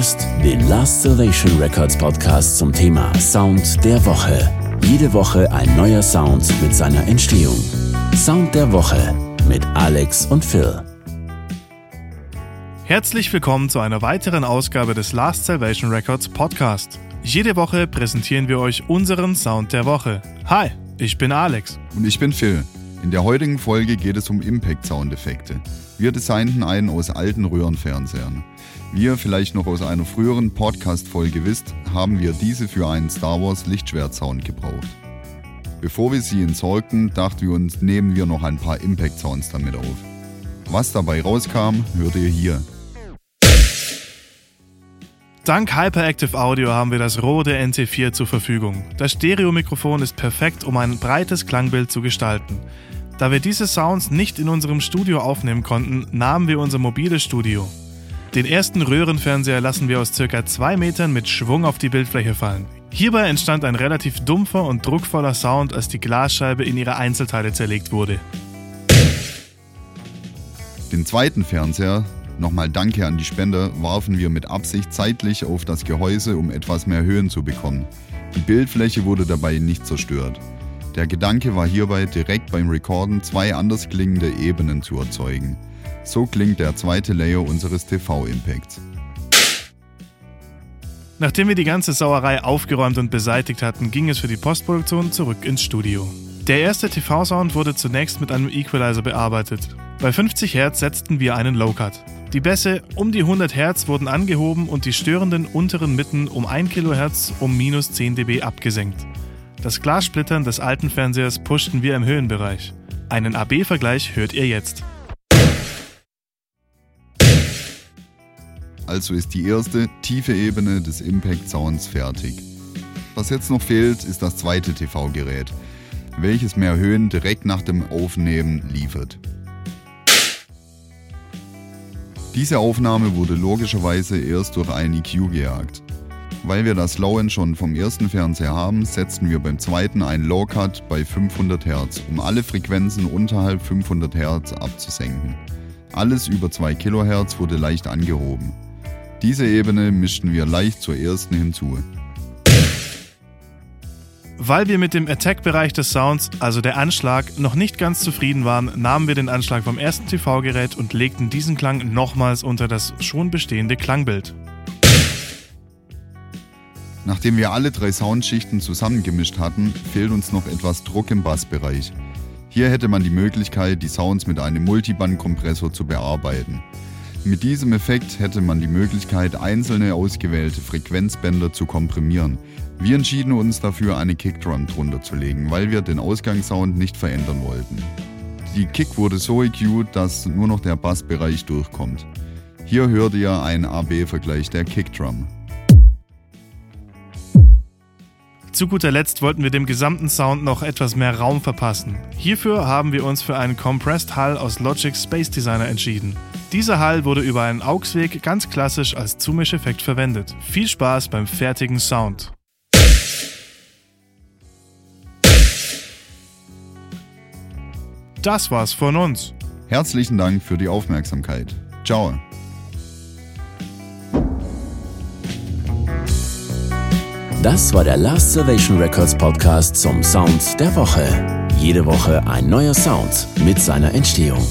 hörst den Last Salvation Records Podcast zum Thema Sound der Woche. Jede Woche ein neuer Sound mit seiner Entstehung. Sound der Woche mit Alex und Phil. Herzlich willkommen zu einer weiteren Ausgabe des Last Salvation Records Podcast. Jede Woche präsentieren wir euch unseren Sound der Woche. Hi, ich bin Alex. Und ich bin Phil. In der heutigen Folge geht es um Impact-Soundeffekte. Wir designten einen aus alten Röhrenfernsehern. Wie ihr vielleicht noch aus einer früheren Podcast-Folge wisst, haben wir diese für einen Star Wars Lichtschwert-Sound gebraucht. Bevor wir sie entsorgten, dachten wir uns, nehmen wir noch ein paar Impact-Sounds damit auf. Was dabei rauskam, hört ihr hier. Dank Hyperactive Audio haben wir das Rode NT4 zur Verfügung. Das Stereomikrofon ist perfekt, um ein breites Klangbild zu gestalten. Da wir diese Sounds nicht in unserem Studio aufnehmen konnten, nahmen wir unser mobiles Studio. Den ersten Röhrenfernseher lassen wir aus circa 2 Metern mit Schwung auf die Bildfläche fallen. Hierbei entstand ein relativ dumpfer und druckvoller Sound, als die Glasscheibe in ihre Einzelteile zerlegt wurde. Den zweiten Fernseher, nochmal Danke an die Spender, warfen wir mit Absicht zeitlich auf das Gehäuse, um etwas mehr Höhen zu bekommen. Die Bildfläche wurde dabei nicht zerstört. Der Gedanke war hierbei direkt beim Recorden zwei anders klingende Ebenen zu erzeugen. So klingt der zweite Layer unseres TV-Impacts. Nachdem wir die ganze Sauerei aufgeräumt und beseitigt hatten, ging es für die Postproduktion zurück ins Studio. Der erste TV-Sound wurde zunächst mit einem Equalizer bearbeitet. Bei 50 Hertz setzten wir einen Low-Cut. Die Bässe um die 100 Hertz wurden angehoben und die störenden unteren Mitten um 1 kHz um minus 10 dB abgesenkt. Das Glassplittern des alten Fernsehers pushten wir im Höhenbereich. Einen AB-Vergleich hört ihr jetzt. Also ist die erste, tiefe Ebene des Impact Sounds fertig. Was jetzt noch fehlt, ist das zweite TV-Gerät, welches mehr Höhen direkt nach dem Aufnehmen liefert. Diese Aufnahme wurde logischerweise erst durch ein EQ gejagt. Weil wir das Low-End schon vom ersten Fernseher haben, setzten wir beim zweiten einen Low-Cut bei 500 Hz, um alle Frequenzen unterhalb 500 Hz abzusenken. Alles über 2 kHz wurde leicht angehoben. Diese Ebene mischten wir leicht zur ersten hinzu. Weil wir mit dem Attack-Bereich des Sounds, also der Anschlag, noch nicht ganz zufrieden waren, nahmen wir den Anschlag vom ersten TV-Gerät und legten diesen Klang nochmals unter das schon bestehende Klangbild. Nachdem wir alle drei Soundschichten zusammengemischt hatten, fehlt uns noch etwas Druck im Bassbereich. Hier hätte man die Möglichkeit, die Sounds mit einem Multiband-Kompressor zu bearbeiten. Mit diesem Effekt hätte man die Möglichkeit, einzelne ausgewählte Frequenzbänder zu komprimieren. Wir entschieden uns dafür, eine Kickdrum drunter zu legen, weil wir den Ausgangssound nicht verändern wollten. Die Kick wurde so EQ'd, dass nur noch der Bassbereich durchkommt. Hier hört ihr einen AB-Vergleich der Kickdrum. Zu guter Letzt wollten wir dem gesamten Sound noch etwas mehr Raum verpassen. Hierfür haben wir uns für einen Compressed Hall aus Logic Space Designer entschieden. Dieser Hall wurde über einen AUX-Weg ganz klassisch als Zumischeffekt verwendet. Viel Spaß beim fertigen Sound. Das war's von uns. Herzlichen Dank für die Aufmerksamkeit. Ciao. Das war der Last Salvation Records Podcast zum Sound der Woche. Jede Woche ein neuer Sound mit seiner Entstehung.